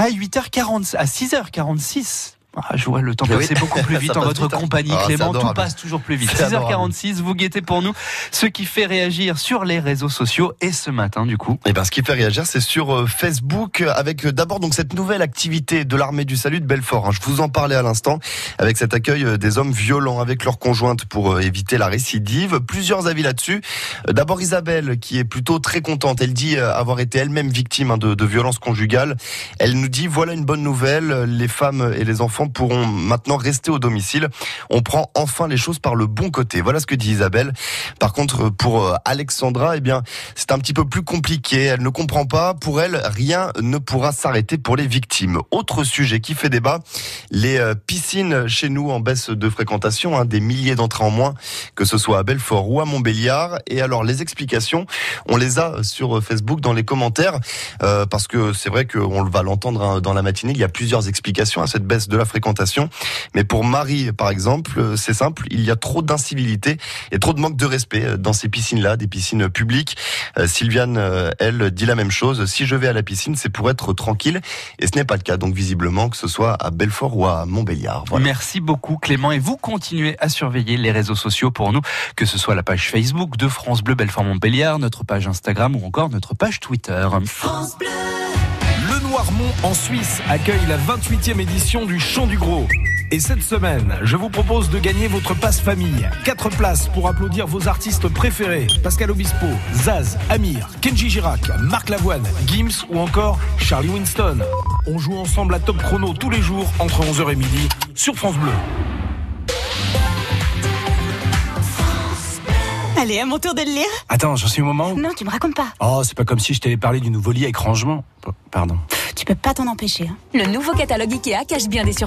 À 8h40, à 6h46. Ah, je vois le temps passer Oui. beaucoup plus vite en votre vite, hein. compagnie, Ah, Clément. Tout adorable. passe toujours plus vite. C'est adorable. 6h46, vous guettez pour nous ce qui fait réagir sur les réseaux sociaux et ce matin, du coup. Et ben, ce qui fait réagir, c'est sur euh, Facebook, avec euh, d'abord donc cette nouvelle activité de l'armée du salut de Belfort. hein. Je vous en parlais à l'instant, avec cet accueil euh, des hommes violents avec leurs conjointes pour éviter la récidive. Plusieurs avis là-dessus. D'abord Isabelle, qui est plutôt très contente. Elle dit avoir été elle-même victime hein, de, de violences conjugales. Elle nous dit voilà une bonne nouvelle. Les femmes et les enfants pourront maintenant rester au domicile. On prend enfin les choses par le bon côté. Voilà ce que dit Isabelle. Par contre, pour euh, Alexandra, eh bien, c'est un petit peu plus compliqué. Elle ne comprend pas. Pour elle, rien ne pourra s'arrêter pour les victimes. Autre sujet qui fait débat, les euh, piscines chez nous en baisse de fréquentation, hein, des milliers d'entrées en moins, que ce soit à Belfort ou à Montbéliard. Et alors, les explications, on les a sur Facebook dans les commentaires, euh, parce que c'est vrai qu'on va l'entendre hein, dans la matinée, il y a plusieurs explications à cette baisse de la fréquentation. Mais pour Marie, par exemple, euh, c'est simple, il y a trop d'incivilité et trop de manque de respect euh, dans ces piscines-là, des piscines publiques. Euh, Sylviane, elle, dit la même chose. Si je vais à la piscine, c'est pour être tranquille. Et ce n'est pas le cas. Donc, visiblement, que ce soit à Belfort ou à Montbéliard. Voilà. Merci beaucoup Clément et vous continuez à surveiller les réseaux sociaux pour nous, que ce soit la page Facebook de France Bleu Belfort Montbéliard, notre page Instagram ou encore notre page Twitter. Le Noirmont en Suisse accueille la 28e édition du Chant du Gros. Et cette semaine, je vous propose de gagner votre passe famille. Quatre places pour applaudir vos artistes préférés. Pascal Obispo, Zaz, Amir, Kenji Girac, Marc Lavoine, Gims ou encore Charlie Winston. On joue ensemble à Top Chrono tous les jours entre 11h et midi sur France Bleu. Allez, à mon tour de le lire. Attends, j'en suis au moment où... Non, tu me racontes pas. Oh, c'est pas comme si je t'avais parlé du nouveau lit avec rangement. Pardon. Peux pas t'en empêcher. hein. Le nouveau catalogue Ikea cache bien des surprises.